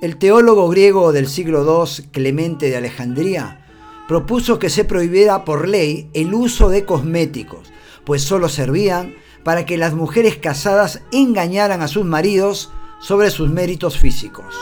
El teólogo griego del siglo II, Clemente de Alejandría, propuso que se prohibiera por ley el uso de cosméticos, pues solo servían para que las mujeres casadas engañaran a sus maridos sobre sus méritos físicos.